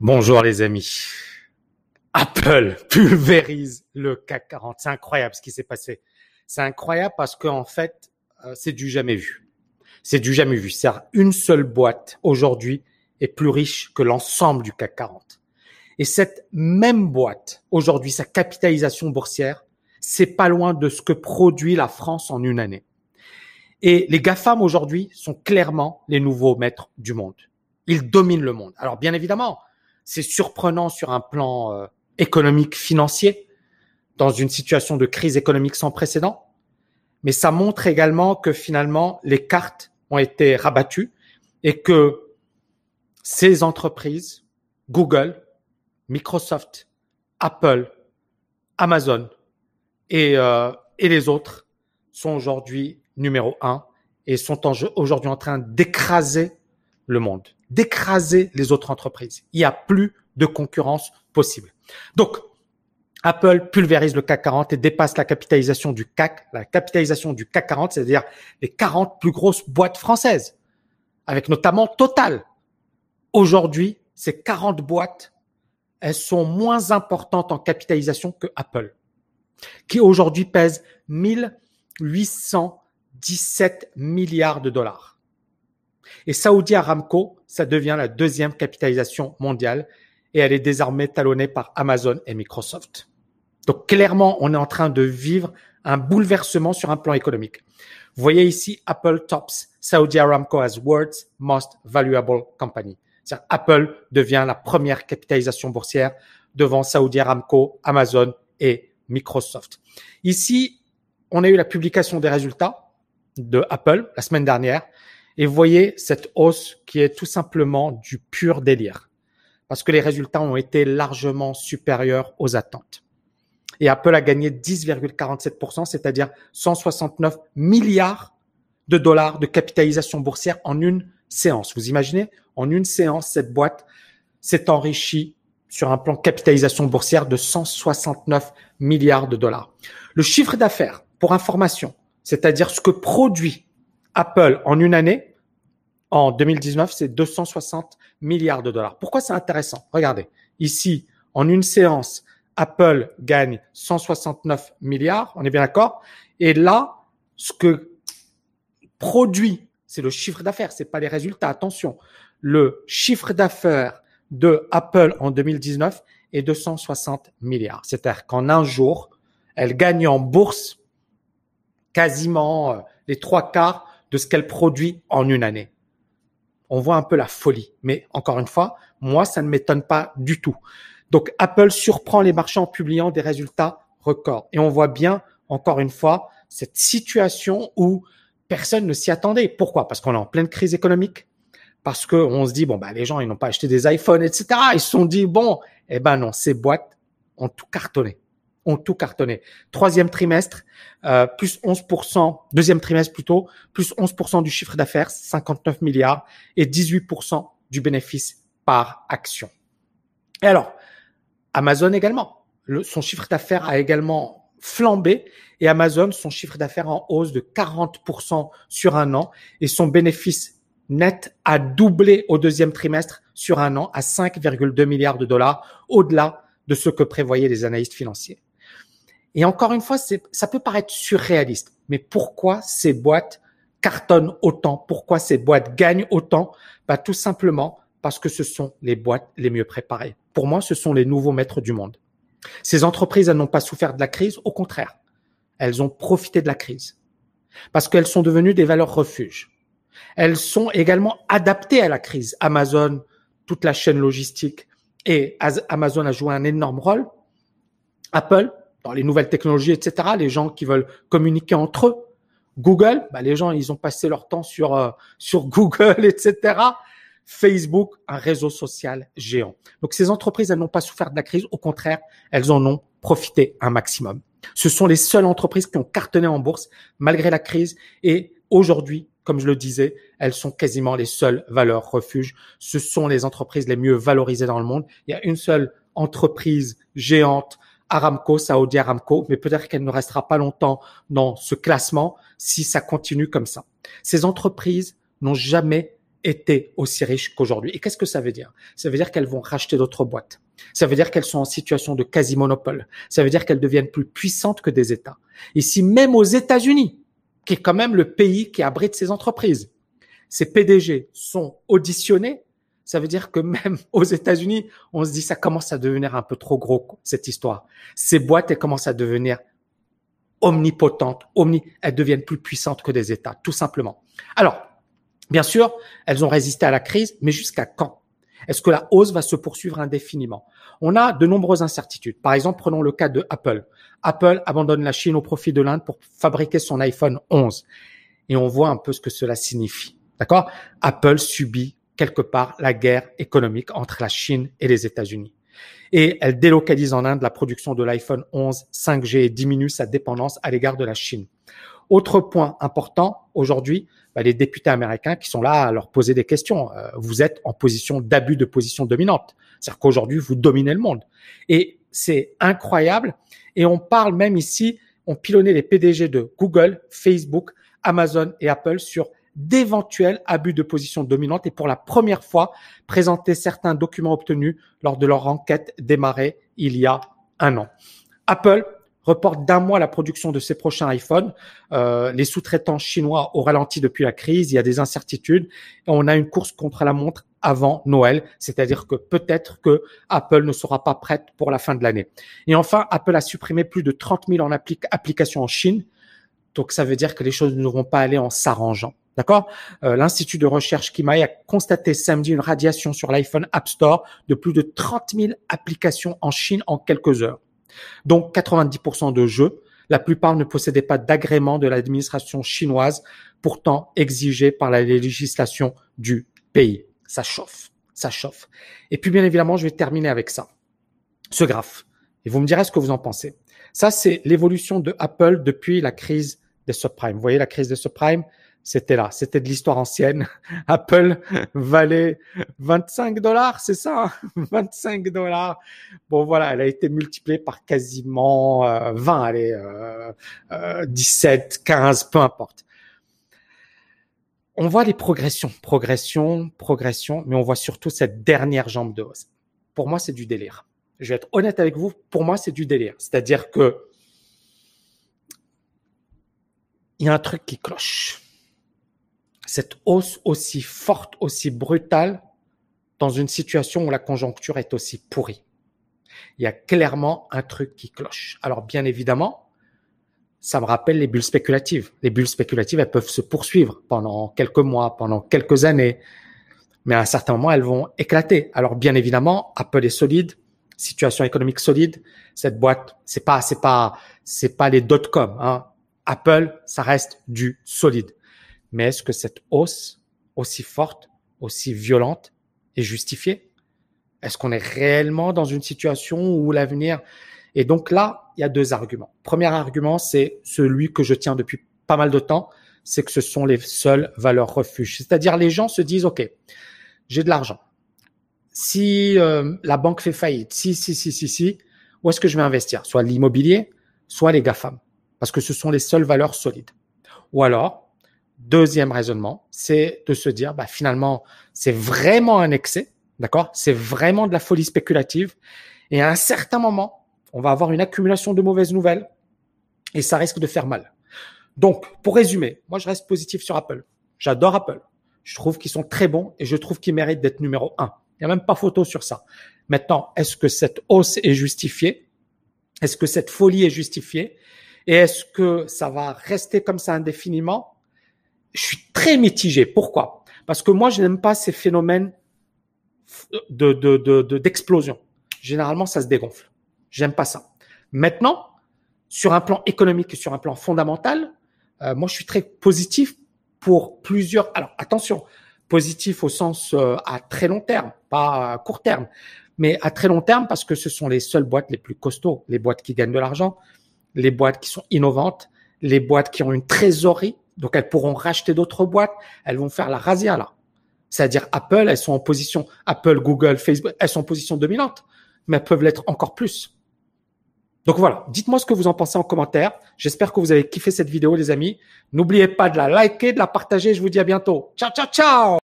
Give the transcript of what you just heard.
Bonjour les amis. Apple pulvérise le CAC 40. C'est incroyable ce qui s'est passé. C'est incroyable parce qu'en fait, euh, c'est du jamais vu. C'est du jamais vu. C'est une seule boîte aujourd'hui est plus riche que l'ensemble du CAC 40. Et cette même boîte, aujourd'hui, sa capitalisation boursière, c'est pas loin de ce que produit la France en une année. Et les GAFAM aujourd'hui sont clairement les nouveaux maîtres du monde. Ils dominent le monde. Alors bien évidemment, c'est surprenant sur un plan euh, économique, financier, dans une situation de crise économique sans précédent. Mais ça montre également que finalement, les cartes ont été rabattues et que ces entreprises, Google, Microsoft, Apple, Amazon et, euh, et les autres sont aujourd'hui numéro un et sont aujourd'hui en train d'écraser le monde d'écraser les autres entreprises. Il n'y a plus de concurrence possible. Donc, Apple pulvérise le CAC 40 et dépasse la capitalisation du CAC, la capitalisation du CAC 40, c'est-à-dire les 40 plus grosses boîtes françaises, avec notamment Total. Aujourd'hui, ces 40 boîtes, elles sont moins importantes en capitalisation que Apple, qui aujourd'hui pèse 1817 milliards de dollars. Et Saudi Aramco, ça devient la deuxième capitalisation mondiale et elle est désormais talonnée par Amazon et Microsoft. Donc clairement, on est en train de vivre un bouleversement sur un plan économique. Vous voyez ici Apple tops Saudi Aramco as world's most valuable company. Apple devient la première capitalisation boursière devant Saudi Aramco, Amazon et Microsoft. Ici, on a eu la publication des résultats de Apple la semaine dernière et voyez cette hausse qui est tout simplement du pur délire. Parce que les résultats ont été largement supérieurs aux attentes. Et Apple a gagné 10,47%, c'est-à-dire 169 milliards de dollars de capitalisation boursière en une séance. Vous imaginez, en une séance, cette boîte s'est enrichie sur un plan capitalisation boursière de 169 milliards de dollars. Le chiffre d'affaires, pour information, c'est-à-dire ce que produit Apple en une année, en 2019, c'est 260 milliards de dollars. Pourquoi c'est intéressant? Regardez, ici, en une séance, Apple gagne 169 milliards, on est bien d'accord? Et là, ce que produit, c'est le chiffre d'affaires, c'est pas les résultats. Attention, le chiffre d'affaires de Apple en 2019 est 260 milliards. C'est-à-dire qu'en un jour, elle gagne en bourse quasiment euh, les trois quarts de ce qu'elle produit en une année on voit un peu la folie. Mais encore une fois, moi, ça ne m'étonne pas du tout. Donc Apple surprend les marchands en publiant des résultats records. Et on voit bien, encore une fois, cette situation où personne ne s'y attendait. Pourquoi? Parce qu'on est en pleine crise économique. Parce que on se dit bon bah les gens ils n'ont pas acheté des iPhones etc. Ils se sont dit bon eh ben non ces boîtes ont tout cartonné ont tout cartonné. Troisième trimestre, euh, plus 11%, deuxième trimestre plutôt, plus 11% du chiffre d'affaires, 59 milliards, et 18% du bénéfice par action. Et alors, Amazon également, son chiffre d'affaires a également flambé, et Amazon, son chiffre d'affaires en hausse de 40% sur un an, et son bénéfice net a doublé au deuxième trimestre sur un an à 5,2 milliards de dollars, au-delà de ce que prévoyaient les analystes financiers. Et encore une fois, ça peut paraître surréaliste, mais pourquoi ces boîtes cartonnent autant? Pourquoi ces boîtes gagnent autant? Bah, Tout simplement parce que ce sont les boîtes les mieux préparées. Pour moi, ce sont les nouveaux maîtres du monde. Ces entreprises, elles n'ont pas souffert de la crise, au contraire, elles ont profité de la crise parce qu'elles sont devenues des valeurs refuges. Elles sont également adaptées à la crise. Amazon, toute la chaîne logistique et Amazon a joué un énorme rôle. Apple, dans les nouvelles technologies, etc. Les gens qui veulent communiquer entre eux. Google, bah, les gens, ils ont passé leur temps sur euh, sur Google, etc. Facebook, un réseau social géant. Donc ces entreprises, elles n'ont pas souffert de la crise. Au contraire, elles en ont profité un maximum. Ce sont les seules entreprises qui ont cartonné en bourse malgré la crise. Et aujourd'hui, comme je le disais, elles sont quasiment les seules valeurs refuges. Ce sont les entreprises les mieux valorisées dans le monde. Il y a une seule entreprise géante Aramco, Saudi Aramco, mais peut-être qu'elle ne restera pas longtemps dans ce classement si ça continue comme ça. Ces entreprises n'ont jamais été aussi riches qu'aujourd'hui. Et qu'est-ce que ça veut dire? Ça veut dire qu'elles vont racheter d'autres boîtes. Ça veut dire qu'elles sont en situation de quasi-monopole. Ça veut dire qu'elles deviennent plus puissantes que des États. Ici, même aux États-Unis, qui est quand même le pays qui abrite ces entreprises, ces PDG sont auditionnés. Ça veut dire que même aux États-Unis, on se dit ça commence à devenir un peu trop gros cette histoire. Ces boîtes elles commencent à devenir omnipotentes, omni, elles deviennent plus puissantes que des États, tout simplement. Alors, bien sûr, elles ont résisté à la crise, mais jusqu'à quand? Est-ce que la hausse va se poursuivre indéfiniment? On a de nombreuses incertitudes. Par exemple, prenons le cas de Apple. Apple abandonne la Chine au profit de l'Inde pour fabriquer son iPhone 11. Et on voit un peu ce que cela signifie. D'accord? Apple subit quelque part la guerre économique entre la Chine et les États-Unis et elle délocalise en Inde la production de l'iPhone 11 5G et diminue sa dépendance à l'égard de la Chine. Autre point important aujourd'hui, bah, les députés américains qui sont là à leur poser des questions. Euh, vous êtes en position d'abus de position dominante. C'est-à-dire qu'aujourd'hui, vous dominez le monde. Et c'est incroyable. Et on parle même ici, on pilonnait les PDG de Google, Facebook, Amazon et Apple sur d'éventuels abus de position dominante et pour la première fois présenter certains documents obtenus lors de leur enquête démarrée il y a un an. Apple reporte d'un mois la production de ses prochains iPhones. Euh, les sous-traitants chinois ont ralenti depuis la crise. Il y a des incertitudes. Et on a une course contre la montre avant Noël, c'est-à-dire que peut-être que Apple ne sera pas prête pour la fin de l'année. Et enfin, Apple a supprimé plus de 30 000 en applications en Chine. Donc ça veut dire que les choses ne vont pas aller en s'arrangeant. D'accord? Euh, L'Institut de recherche Kimaï a constaté samedi une radiation sur l'iPhone App Store de plus de 30 000 applications en Chine en quelques heures. Donc 90% de jeux. La plupart ne possédaient pas d'agrément de l'administration chinoise, pourtant exigé par la législation du pays. Ça chauffe, ça chauffe. Et puis bien évidemment, je vais terminer avec ça. Ce graphe. Et vous me direz ce que vous en pensez. Ça, c'est l'évolution de Apple depuis la crise des subprimes. Vous voyez la crise des subprimes? C'était là, c'était de l'histoire ancienne. Apple valait 25 dollars, c'est ça 25 hein? dollars. Bon voilà, elle a été multipliée par quasiment 20, euh, allez, euh, 17, euh, 15, peu importe. On voit les progressions, progression, progression, mais on voit surtout cette dernière jambe de hausse. Pour moi, c'est du délire. Je vais être honnête avec vous, pour moi, c'est du délire. C'est-à-dire que il y a un truc qui cloche cette hausse aussi forte, aussi brutale, dans une situation où la conjoncture est aussi pourrie. Il y a clairement un truc qui cloche. Alors bien évidemment, ça me rappelle les bulles spéculatives. Les bulles spéculatives, elles peuvent se poursuivre pendant quelques mois, pendant quelques années, mais à un certain moment, elles vont éclater. Alors bien évidemment, Apple est solide, situation économique solide. Cette boîte, c'est pas, c'est pas, c'est pas les dot com. Hein. Apple, ça reste du solide. Mais est-ce que cette hausse aussi forte, aussi violente est justifiée? Est-ce qu'on est réellement dans une situation où l'avenir... Et donc là, il y a deux arguments. Premier argument, c'est celui que je tiens depuis pas mal de temps, c'est que ce sont les seules valeurs refuges. C'est-à-dire les gens se disent, OK, j'ai de l'argent. Si euh, la banque fait faillite, si, si, si, si, si, où est-ce que je vais investir? Soit l'immobilier, soit les GAFAM. Parce que ce sont les seules valeurs solides. Ou alors, Deuxième raisonnement, c'est de se dire, bah, finalement, c'est vraiment un excès, d'accord? C'est vraiment de la folie spéculative. Et à un certain moment, on va avoir une accumulation de mauvaises nouvelles et ça risque de faire mal. Donc, pour résumer, moi, je reste positif sur Apple. J'adore Apple. Je trouve qu'ils sont très bons et je trouve qu'ils méritent d'être numéro un. Il n'y a même pas photo sur ça. Maintenant, est-ce que cette hausse est justifiée? Est-ce que cette folie est justifiée? Et est-ce que ça va rester comme ça indéfiniment? Je suis très mitigé. Pourquoi? Parce que moi, je n'aime pas ces phénomènes de d'explosion. De, Généralement, ça se dégonfle. J'aime pas ça. Maintenant, sur un plan économique et sur un plan fondamental, euh, moi, je suis très positif pour plusieurs. Alors, attention, positif au sens euh, à très long terme, pas à court terme, mais à très long terme parce que ce sont les seules boîtes les plus costauds, les boîtes qui gagnent de l'argent, les boîtes qui sont innovantes, les boîtes qui ont une trésorerie donc elles pourront racheter d'autres boîtes, elles vont faire la razzia là. C'est-à-dire Apple, elles sont en position, Apple, Google, Facebook, elles sont en position dominante, mais elles peuvent l'être encore plus. Donc voilà, dites-moi ce que vous en pensez en commentaire. J'espère que vous avez kiffé cette vidéo les amis. N'oubliez pas de la liker, de la partager. Je vous dis à bientôt. Ciao, ciao, ciao